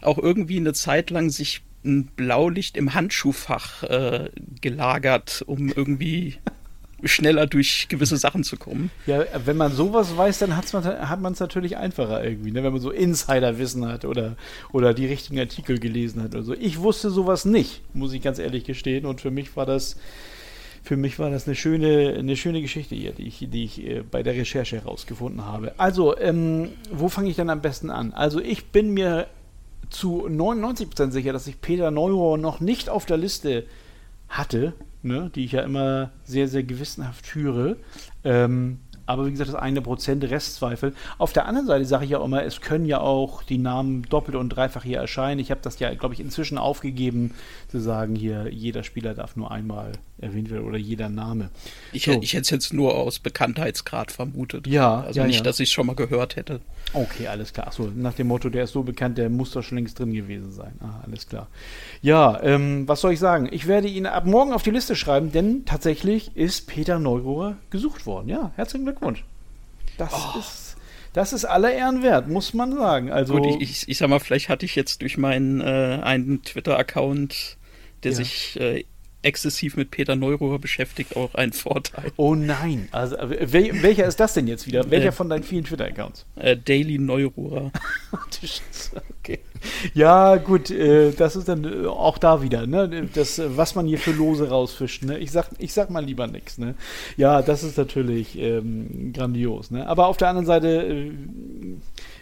[SPEAKER 2] auch irgendwie eine Zeit lang sich ein Blaulicht im Handschuhfach äh, gelagert, um irgendwie schneller durch gewisse Sachen zu kommen.
[SPEAKER 1] Ja, wenn man sowas weiß, dann hat's man, hat man es natürlich einfacher irgendwie, ne? wenn man so Insiderwissen hat oder, oder die richtigen Artikel gelesen hat. Also ich wusste sowas nicht, muss ich ganz ehrlich gestehen. Und für mich war das, für mich war das eine schöne, eine schöne Geschichte hier, die ich, die ich äh, bei der Recherche herausgefunden habe. Also, ähm, wo fange ich dann am besten an? Also ich bin mir zu 99% sicher, dass ich Peter Neuro noch nicht auf der Liste hatte ne, die ich ja immer sehr, sehr gewissenhaft führe. Ähm, aber wie gesagt, das eine Prozent Restzweifel. Auf der anderen Seite sage ich ja immer, es können ja auch die Namen doppelt und dreifach hier erscheinen. Ich habe das ja, glaube ich, inzwischen aufgegeben, zu sagen, hier, jeder Spieler darf nur einmal erwähnt werden oder jeder Name.
[SPEAKER 2] Ich, so. ich hätte es jetzt nur aus Bekanntheitsgrad vermutet.
[SPEAKER 1] Ja.
[SPEAKER 2] Also
[SPEAKER 1] ja,
[SPEAKER 2] nicht,
[SPEAKER 1] ja.
[SPEAKER 2] dass ich es schon mal gehört hätte.
[SPEAKER 1] Okay, alles klar. Achso, nach dem Motto, der ist so bekannt, der muss doch schon längst drin gewesen sein. Ah, alles klar. Ja, ähm, was soll ich sagen? Ich werde ihn ab morgen auf die Liste schreiben, denn tatsächlich ist Peter Neurohr gesucht worden. Ja, herzlichen Glückwunsch. Das oh. ist. Das ist aller Ehren wert, muss man sagen. Also
[SPEAKER 2] Gut, ich, ich, ich sag mal, vielleicht hatte ich jetzt durch meinen äh, einen Twitter-Account, der ja. sich äh, exzessiv mit Peter Neururer beschäftigt, auch ein Vorteil.
[SPEAKER 1] Oh nein. Also, wel, welcher ist das denn jetzt wieder? Welcher äh, von deinen vielen Twitter-Accounts?
[SPEAKER 2] Äh, Daily Neururer.
[SPEAKER 1] okay. Ja, gut, äh, das ist dann äh, auch da wieder, ne? Das, was man hier für Lose rausfischt, ne? Ich sag, ich sag mal lieber nichts, ne? Ja, das ist natürlich ähm, grandios, ne? Aber auf der anderen Seite, äh,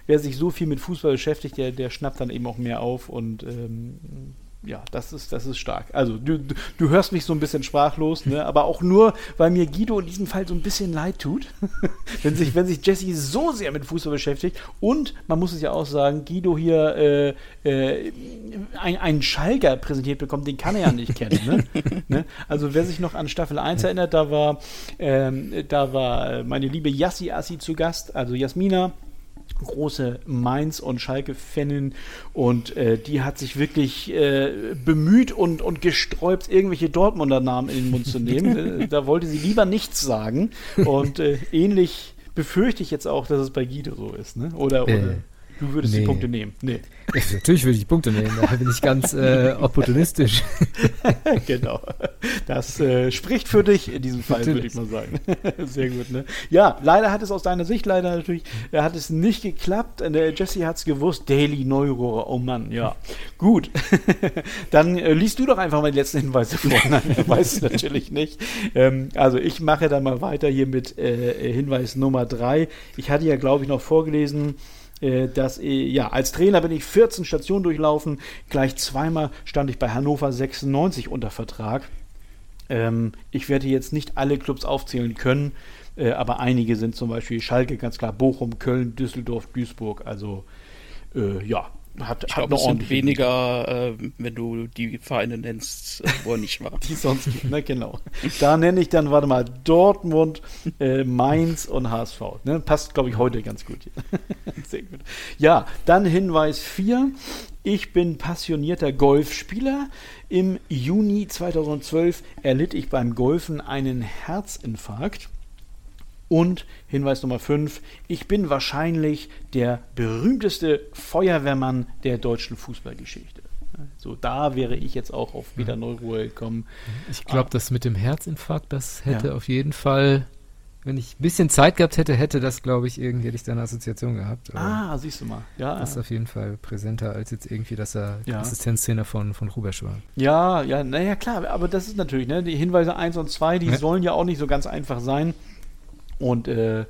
[SPEAKER 1] wer sich so viel mit Fußball beschäftigt, der, der schnappt dann eben auch mehr auf und ähm, ja, das ist, das ist stark. Also du, du hörst mich so ein bisschen sprachlos, ne? aber auch nur, weil mir Guido in diesem Fall so ein bisschen leid tut, wenn sich, wenn sich Jesse so sehr mit Fußball beschäftigt und man muss es ja auch sagen, Guido hier äh, äh, ein, einen Schalker präsentiert bekommt, den kann er ja nicht kennen. Ne? ne? Also wer sich noch an Staffel 1 erinnert, da war, ähm, da war meine liebe Yassi Assi zu Gast, also Jasmina große Mainz- und Schalke-Fanin und äh, die hat sich wirklich äh, bemüht und, und gesträubt, irgendwelche Dortmunder Namen in den Mund zu nehmen. Äh, da wollte sie lieber nichts sagen und äh, ähnlich befürchte ich jetzt auch, dass es bei Guido so ist, ne? Oder, oder Du würdest nee. die Punkte nehmen. Nee.
[SPEAKER 3] Natürlich würde ich die Punkte nehmen. Da bin ich ganz äh, opportunistisch.
[SPEAKER 1] genau. Das äh, spricht für dich in diesem Fall, würde ich mal sagen. Sehr gut, ne? Ja, leider hat es aus deiner Sicht leider natürlich, äh, hat es nicht geklappt. Äh, Jesse hat es gewusst. Daily Neurohre, oh Mann, ja. Gut. dann äh, liest du doch einfach mal die letzten Hinweise vor. Nein, er weiß es natürlich nicht. Ähm, also ich mache dann mal weiter hier mit äh, Hinweis Nummer drei. Ich hatte ja, glaube ich, noch vorgelesen, dass ja als Trainer bin ich 14 Stationen durchlaufen. Gleich zweimal stand ich bei Hannover 96 unter Vertrag. Ähm, ich werde jetzt nicht alle Clubs aufzählen können, äh, aber einige sind zum Beispiel Schalke, ganz klar, Bochum, Köln, Düsseldorf, Duisburg. Also äh, ja, hat,
[SPEAKER 2] ich glaube, es sind weniger, äh, wenn du die Vereine nennst, wo er nicht war.
[SPEAKER 1] die sonst ne, genau. Da nenne ich dann, warte mal, Dortmund, äh, Mainz und HSV. Ne? Passt, glaube ich, heute ganz gut. Sehr gut. Ja, dann Hinweis 4. Ich bin passionierter Golfspieler. Im Juni 2012 erlitt ich beim Golfen einen Herzinfarkt. Und Hinweis Nummer 5, ich bin wahrscheinlich der berühmteste Feuerwehrmann der deutschen Fußballgeschichte. So, da wäre ich jetzt auch auf wieder Neuruhe gekommen.
[SPEAKER 3] Ich glaube, ah. das mit dem Herzinfarkt, das hätte ja. auf jeden Fall, wenn ich ein bisschen Zeit gehabt hätte, hätte das, glaube ich, irgendwie hätte ich da eine Assoziation gehabt.
[SPEAKER 1] ah, siehst du mal.
[SPEAKER 3] Ja, das ist auf jeden Fall präsenter als jetzt irgendwie, dass er ja. Assistenztrainer von, von Rubesch war.
[SPEAKER 1] Ja, ja, naja, klar, aber das ist natürlich, ne, die Hinweise 1 und 2, die ja. sollen ja auch nicht so ganz einfach sein. Und äh,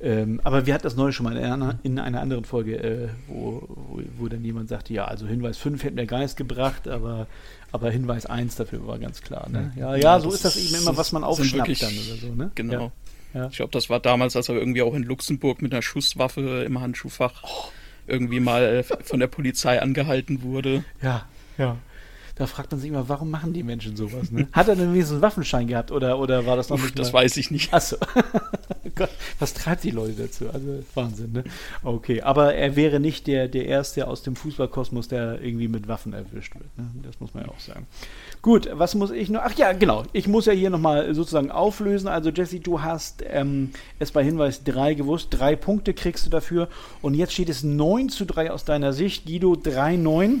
[SPEAKER 1] ähm, aber wir hatten das neulich schon mal in einer, in einer anderen Folge, äh, wo, wo, wo, dann jemand sagte, ja, also Hinweis 5 hätte mir Geist gebracht, aber, aber Hinweis 1 dafür war ganz klar. Ne? Ja, ja, ja, so ist das eben immer, was man aufschnappt dann oder so. Ne?
[SPEAKER 2] Genau. Ja. Ich glaube, das war damals, als er irgendwie auch in Luxemburg mit einer Schusswaffe im Handschuhfach oh. irgendwie mal von der Polizei angehalten wurde.
[SPEAKER 1] Ja, ja da fragt man sich immer, warum machen die Menschen sowas? Ne? Hat er denn wenigstens einen Waffenschein gehabt oder, oder war das noch Uff,
[SPEAKER 2] nicht? Das mal? weiß ich nicht.
[SPEAKER 1] Achso. Gott, was treibt die Leute dazu? Also Wahnsinn, ne? Okay, aber er wäre nicht der, der Erste aus dem Fußballkosmos, der irgendwie mit Waffen erwischt wird. Ne? Das muss man ja auch sagen. Gut, was muss ich noch? Ach ja, genau. Ich muss ja hier nochmal sozusagen auflösen. Also, Jesse, du hast ähm, es bei Hinweis 3 gewusst. Drei Punkte kriegst du dafür. Und jetzt steht es 9 zu 3 aus deiner Sicht. Guido 3-9.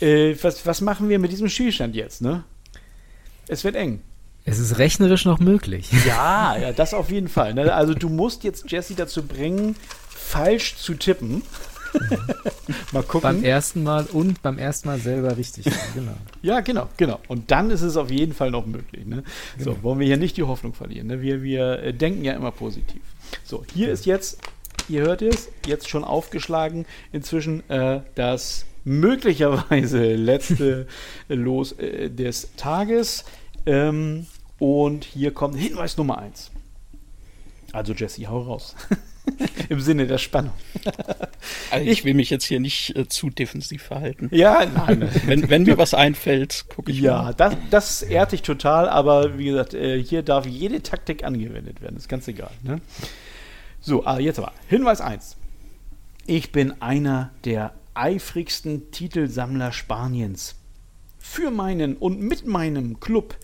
[SPEAKER 1] Äh, was, was machen wir mit diesem Spielstand jetzt, ne? Es wird eng.
[SPEAKER 3] Es ist rechnerisch noch möglich.
[SPEAKER 1] Ja, ja, das auf jeden Fall. Ne? Also du musst jetzt Jesse dazu bringen, falsch zu tippen.
[SPEAKER 3] mal gucken. Beim ersten Mal und beim ersten Mal selber richtig.
[SPEAKER 1] Genau. ja, genau, genau. Und dann ist es auf jeden Fall noch möglich. Ne? Genau. So, wollen wir hier nicht die Hoffnung verlieren. Ne? Wir, wir äh, denken ja immer positiv. So, hier ja. ist jetzt, ihr hört es, jetzt schon aufgeschlagen inzwischen äh, das möglicherweise letzte Los äh, des Tages. Ähm, und hier kommt Hinweis Nummer 1. Also Jesse, hau raus. Im Sinne der Spannung.
[SPEAKER 2] also ich will mich jetzt hier nicht äh, zu defensiv verhalten.
[SPEAKER 1] Ja, nein.
[SPEAKER 2] wenn, wenn mir was einfällt, gucke ich
[SPEAKER 1] Ja, mal. das, das ehrt dich total, aber wie gesagt, äh, hier darf jede Taktik angewendet werden. Ist ganz egal. Ne? So, ah, jetzt aber. Hinweis 1. Ich bin einer der eifrigsten Titelsammler Spaniens. Für meinen und mit meinem Club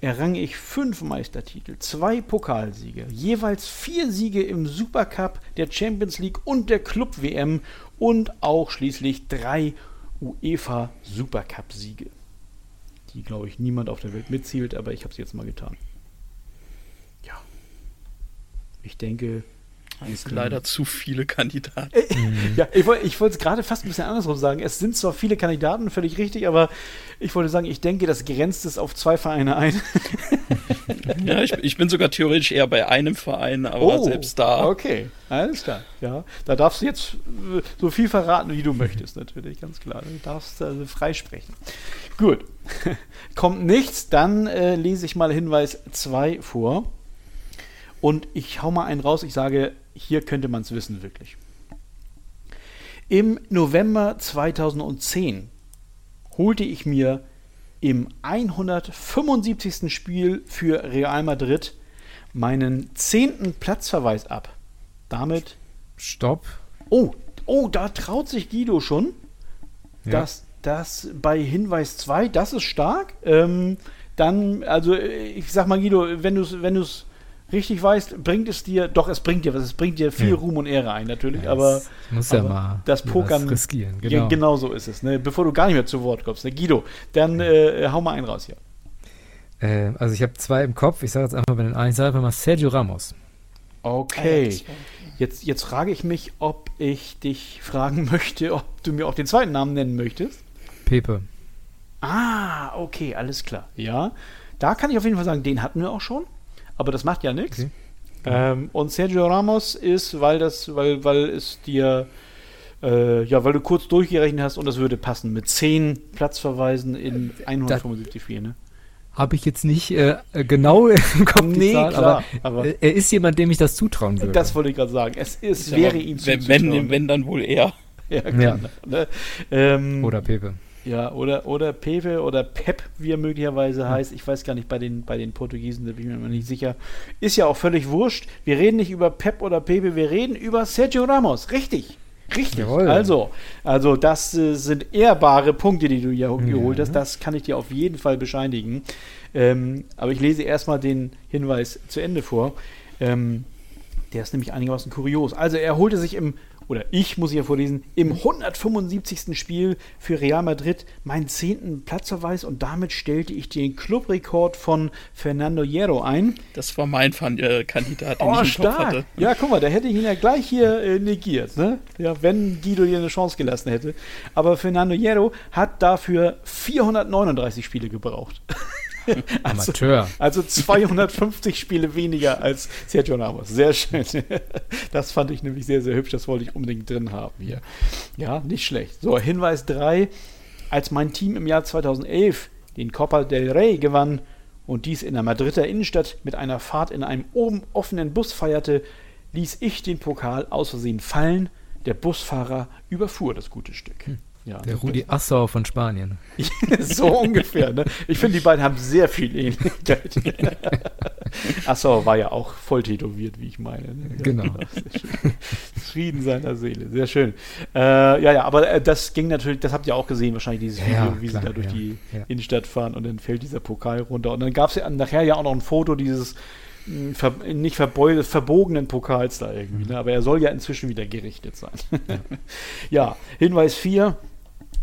[SPEAKER 1] errang ich fünf Meistertitel, zwei Pokalsiege, jeweils vier Siege im Supercup, der Champions League und der Club WM und auch schließlich drei UEFA Supercup-Siege. Die, glaube ich, niemand auf der Welt mitzielt, aber ich habe es jetzt mal getan. Ja. Ich denke,
[SPEAKER 2] es sind leider zu viele Kandidaten. Äh,
[SPEAKER 1] ja, ich, ich wollte es gerade fast ein bisschen andersrum sagen. Es sind zwar viele Kandidaten, völlig richtig, aber ich wollte sagen, ich denke, das grenzt es auf zwei Vereine ein.
[SPEAKER 2] ja, ich, ich, bin sogar theoretisch eher bei einem Verein, aber oh, selbst da.
[SPEAKER 1] Okay, alles klar. Ja, da darfst du jetzt äh, so viel verraten, wie du möchtest, natürlich, ganz klar. Du darfst also freisprechen. Gut. Kommt nichts, dann äh, lese ich mal Hinweis 2 vor. Und ich hau mal einen raus, ich sage, hier könnte man es wissen, wirklich. Im November 2010 holte ich mir im 175. Spiel für Real Madrid meinen zehnten Platzverweis ab. Damit.
[SPEAKER 3] Stopp.
[SPEAKER 1] Oh, oh, da traut sich Guido schon. Ja. Das, das bei Hinweis 2, das ist stark. Ähm, dann, also ich sag mal, Guido, wenn du es wenn richtig weißt, bringt es dir, doch, es bringt dir was, es bringt dir viel ja. Ruhm und Ehre ein, natürlich, ja, aber,
[SPEAKER 3] muss aber ja mal
[SPEAKER 1] das Pokern
[SPEAKER 3] riskieren.
[SPEAKER 1] Genau. Ja, genau so ist es, ne? bevor du gar nicht mehr zu Wort kommst. Ne? Guido, dann äh, hau mal einen raus hier.
[SPEAKER 3] Äh, also ich habe zwei im Kopf, ich sage jetzt einfach mal den einen, ich sage einfach mal Sergio Ramos.
[SPEAKER 1] Okay. Jetzt, jetzt frage ich mich, ob ich dich fragen möchte, ob du mir auch den zweiten Namen nennen möchtest.
[SPEAKER 3] Pepe.
[SPEAKER 1] Ah, okay, alles klar. Ja, da kann ich auf jeden Fall sagen, den hatten wir auch schon aber das macht ja nichts. Okay. Ähm, und Sergio Ramos ist, weil das, weil, weil es dir, äh, ja, weil du kurz durchgerechnet hast und das würde passen mit 10 Platzverweisen in 175 Spielen, ne?
[SPEAKER 3] Habe ich jetzt nicht äh, genau im Kopf
[SPEAKER 1] nee, Zahl, klar,
[SPEAKER 3] aber, aber, er ist jemand, dem ich das zutrauen würde.
[SPEAKER 1] Das wollte ich gerade sagen. Es ist, wäre ihm
[SPEAKER 2] wenn, wenn, wenn, dann wohl er.
[SPEAKER 1] Ja, ja. Ne?
[SPEAKER 3] Ähm, Oder Pepe.
[SPEAKER 1] Ja, oder, oder Pepe oder Pep, wie er möglicherweise heißt. Ich weiß gar nicht, bei den, bei den Portugiesen, da bin ich mir nicht sicher. Ist ja auch völlig wurscht. Wir reden nicht über Pep oder Pepe, wir reden über Sergio Ramos. Richtig. Richtig. Jawohl. Also, also das äh, sind ehrbare Punkte, die du hier ja. geholt hast. Das kann ich dir auf jeden Fall bescheinigen. Ähm, aber ich lese erstmal den Hinweis zu Ende vor. Ähm, der ist nämlich einigermaßen kurios. Also er holte sich im oder ich muss ja vorlesen, im 175. Spiel für Real Madrid meinen zehnten Platzverweis und damit stellte ich den Clubrekord von Fernando Hierro ein.
[SPEAKER 2] Das war mein äh, Kandidat,
[SPEAKER 1] den oh, ich im stark. Kopf hatte. Ja, guck mal, da hätte ich ihn ja gleich hier äh, negiert, ne? Ja, wenn Guido dir eine Chance gelassen hätte. Aber Fernando Hierro hat dafür 439 Spiele gebraucht.
[SPEAKER 3] also, Amateur.
[SPEAKER 1] Also 250 Spiele weniger als Sergio Ramos. Sehr schön. Das fand ich nämlich sehr, sehr hübsch. Das wollte ich unbedingt drin haben hier. Ja, nicht schlecht. So, Hinweis 3. Als mein Team im Jahr 2011 den Copa del Rey gewann und dies in der Madrider Innenstadt mit einer Fahrt in einem oben offenen Bus feierte, ließ ich den Pokal aus Versehen fallen. Der Busfahrer überfuhr das gute Stück. Hm.
[SPEAKER 3] Ja, der Rudi Assauer von Spanien.
[SPEAKER 1] so ungefähr. Ne? Ich finde, die beiden haben sehr viel Ähnlichkeit. Assauer war ja auch voll tätowiert, wie ich meine. Ne?
[SPEAKER 3] Genau.
[SPEAKER 1] Frieden seiner Seele. Sehr schön. Äh, ja, ja, aber äh, das ging natürlich, das habt ihr auch gesehen, wahrscheinlich dieses Video, ja, wie klar, sie da durch ja, die ja. Innenstadt fahren und dann fällt dieser Pokal runter. Und dann gab es ja nachher ja auch noch ein Foto dieses ver, nicht verbogenen Pokals da irgendwie. Ne? Aber er soll ja inzwischen wieder gerichtet sein. ja, Hinweis 4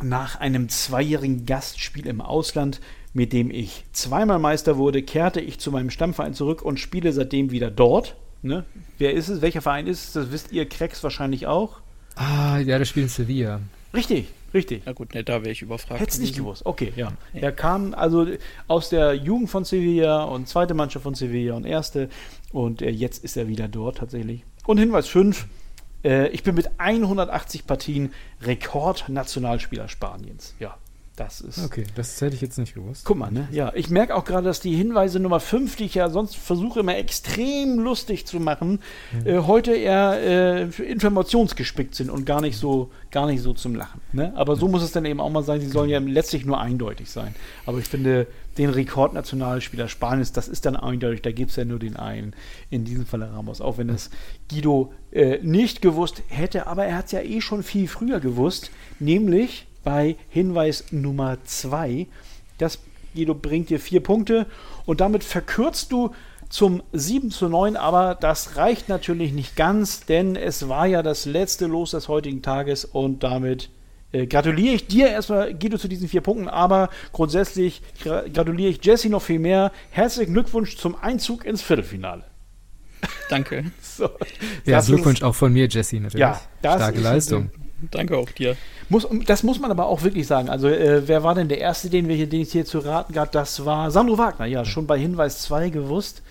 [SPEAKER 1] nach einem zweijährigen Gastspiel im Ausland, mit dem ich zweimal Meister wurde, kehrte ich zu meinem Stammverein zurück und spiele seitdem wieder dort. Ne? Wer ist es? Welcher Verein ist es? Das wisst ihr, Krex wahrscheinlich auch.
[SPEAKER 3] Ah, ja, das spielt in Sevilla.
[SPEAKER 1] Richtig, richtig.
[SPEAKER 2] Ja gut, ne, da wäre ich überfragt.
[SPEAKER 1] Hättest nicht gewusst. Okay, ja. ja. Er kam also aus der Jugend von Sevilla und zweite Mannschaft von Sevilla und erste und äh, jetzt ist er wieder dort tatsächlich. Und Hinweis 5, äh, ich bin mit 180 Partien Rekordnationalspieler Spaniens. Ja, das ist.
[SPEAKER 3] Okay, das hätte ich jetzt nicht gewusst.
[SPEAKER 1] Guck mal, ne? Ja, ich merke auch gerade, dass die Hinweise Nummer 5, die ich ja sonst versuche immer extrem lustig zu machen, mhm. äh, heute eher äh, informationsgespickt sind und gar nicht so, gar nicht so zum Lachen. Ne? Aber so muss es dann eben auch mal sein. Sie sollen ja letztlich nur eindeutig sein. Aber ich finde, den Rekordnationalspieler Spaniens, das ist dann eindeutig, da gibt es ja nur den einen. In diesem Fall Ramos, auch wenn es Guido äh, nicht gewusst hätte, aber er hat es ja eh schon viel früher gewusst, nämlich bei Hinweis Nummer 2. Das Guido bringt dir vier Punkte und damit verkürzt du zum 7 zu 9, aber das reicht natürlich nicht ganz, denn es war ja das letzte Los des heutigen Tages und damit äh, gratuliere ich dir erstmal, Guido, zu diesen vier Punkten, aber grundsätzlich gra gratuliere ich Jesse noch viel mehr. Herzlichen Glückwunsch zum Einzug ins Viertelfinale.
[SPEAKER 2] Danke.
[SPEAKER 3] so, ja, Glückwunsch auch von mir, Jesse, natürlich.
[SPEAKER 1] Ja,
[SPEAKER 3] Starke Leistung.
[SPEAKER 2] Danke auch dir.
[SPEAKER 1] Muss, das muss man aber auch wirklich sagen. Also, äh, wer war denn der Erste, den wir hier, den ich hier zu raten gab? Das war Sandro Wagner. Ja, schon bei Hinweis 2 gewusst.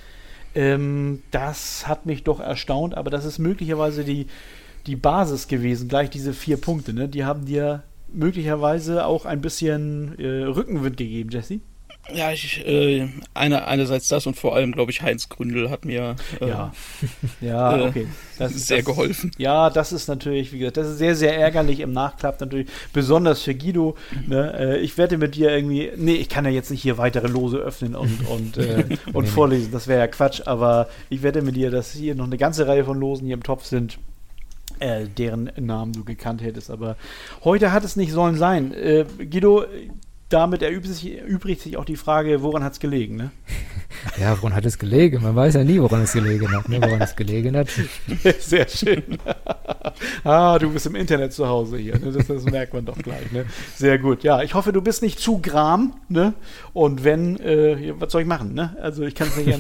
[SPEAKER 1] Ähm, das hat mich doch erstaunt, aber das ist möglicherweise die, die Basis gewesen. Gleich diese vier Punkte. Ne? Die haben dir möglicherweise auch ein bisschen äh, Rückenwind gegeben, Jesse.
[SPEAKER 2] Ja, ich, äh, eine, einerseits das und vor allem, glaube ich, Heinz Gründel hat mir
[SPEAKER 1] äh, ja. ja, äh, okay.
[SPEAKER 2] Das ist sehr das, geholfen.
[SPEAKER 1] Ja, das ist natürlich, wie gesagt, das ist sehr, sehr ärgerlich im Nachklapp natürlich, besonders für Guido. Ne? Äh, ich wette mit dir irgendwie, nee, ich kann ja jetzt nicht hier weitere Lose öffnen und, und, äh, und nee, vorlesen, das wäre ja Quatsch, aber ich wette mit dir, dass hier noch eine ganze Reihe von Losen hier im Topf sind. Äh, deren Namen du gekannt hättest. Aber heute hat es nicht sollen sein. Äh, Guido, damit erübrigt sich, erübrigt sich auch die Frage, woran hat es gelegen, ne?
[SPEAKER 3] Ja, woran hat es gelegen? Man weiß ja nie, woran es gelegen hat, ne? woran es gelegen hat.
[SPEAKER 1] Sehr schön. ah, du bist im Internet zu Hause hier. Ne? Das, das, merkt man doch gleich. Ne? Sehr gut. Ja, ich hoffe, du bist nicht zu gram. Ne? Und wenn, äh, was soll ich machen? Ne? Also ich kann es nicht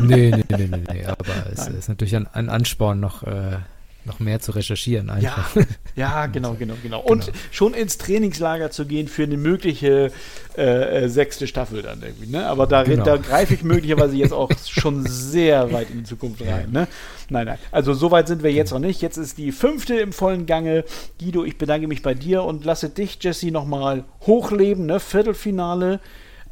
[SPEAKER 3] nee, nee, nee, nee, nee. Aber es Nein. ist natürlich ein, ein Ansporn noch. Äh, noch mehr zu recherchieren
[SPEAKER 1] einfach. Ja, ja genau, genau, genau. Und genau. schon ins Trainingslager zu gehen für eine mögliche äh, äh, sechste Staffel dann irgendwie. Ne? Aber da, genau. da greife ich möglicherweise jetzt auch schon sehr weit in die Zukunft rein. Ne? Nein, nein. Also so weit sind wir jetzt noch nicht. Jetzt ist die fünfte im vollen Gange. Guido, ich bedanke mich bei dir und lasse dich, Jesse, nochmal hochleben. Ne? Viertelfinale.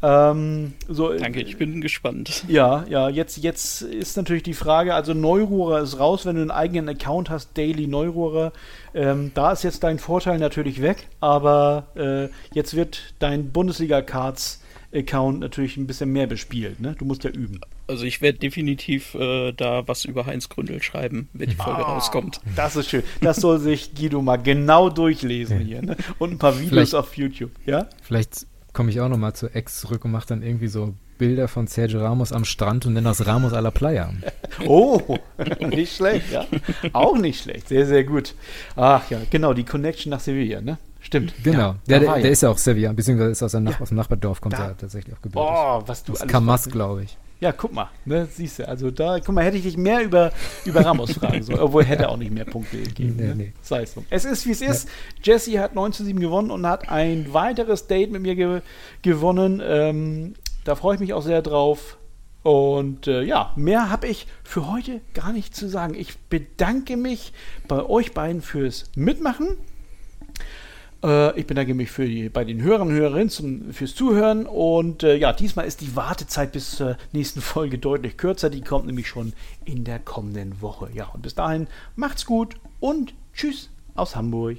[SPEAKER 2] Ähm, so, Danke, ich bin gespannt.
[SPEAKER 1] Ja, ja, jetzt, jetzt ist natürlich die Frage, also Neururer ist raus, wenn du einen eigenen Account hast, Daily Neururer, ähm, da ist jetzt dein Vorteil natürlich weg, aber äh, jetzt wird dein Bundesliga-Cards Account natürlich ein bisschen mehr bespielt, ne? Du musst ja üben.
[SPEAKER 2] Also ich werde definitiv äh, da was über Heinz Gründel schreiben, wenn die Folge ah, rauskommt.
[SPEAKER 1] Das ist schön. Das soll sich Guido mal genau durchlesen hier, ne? Und ein paar Videos vielleicht, auf YouTube, ja?
[SPEAKER 3] Vielleicht komme ich auch nochmal zu Ex zurück und mache dann irgendwie so Bilder von Sergio Ramos am Strand und nenne das Ramos a la Playa.
[SPEAKER 1] Oh, nicht schlecht, ja. Auch nicht schlecht. Sehr, sehr gut. Ach ja, genau, die Connection nach Sevilla, ne? Stimmt.
[SPEAKER 3] Genau. Ja, der, der, der, ist ja auch Sevilla, beziehungsweise ist aus, ja. aus dem Nachbardorf, kommt er tatsächlich auch gebürtig.
[SPEAKER 1] Oh, was du aus
[SPEAKER 3] alles. Kamas, glaube ich.
[SPEAKER 1] Ja, guck mal, ne, siehst du, also da, guck mal, hätte ich dich mehr über, über Ramos fragen sollen, obwohl hätte er auch nicht mehr Punkte gegeben. Nee, ne? nee. Sei es so. Es ist, wie es ist. Ja. Jesse hat 9 zu 7 gewonnen und hat ein weiteres Date mit mir ge gewonnen. Ähm, da freue ich mich auch sehr drauf. Und äh, ja, mehr habe ich für heute gar nicht zu sagen. Ich bedanke mich bei euch beiden fürs Mitmachen. Äh, ich bedanke mich für die, bei den Hörern und Hörerinnen zum, fürs Zuhören. Und äh, ja, diesmal ist die Wartezeit bis zur nächsten Folge deutlich kürzer. Die kommt nämlich schon in der kommenden Woche. Ja, und bis dahin macht's gut und tschüss aus Hamburg.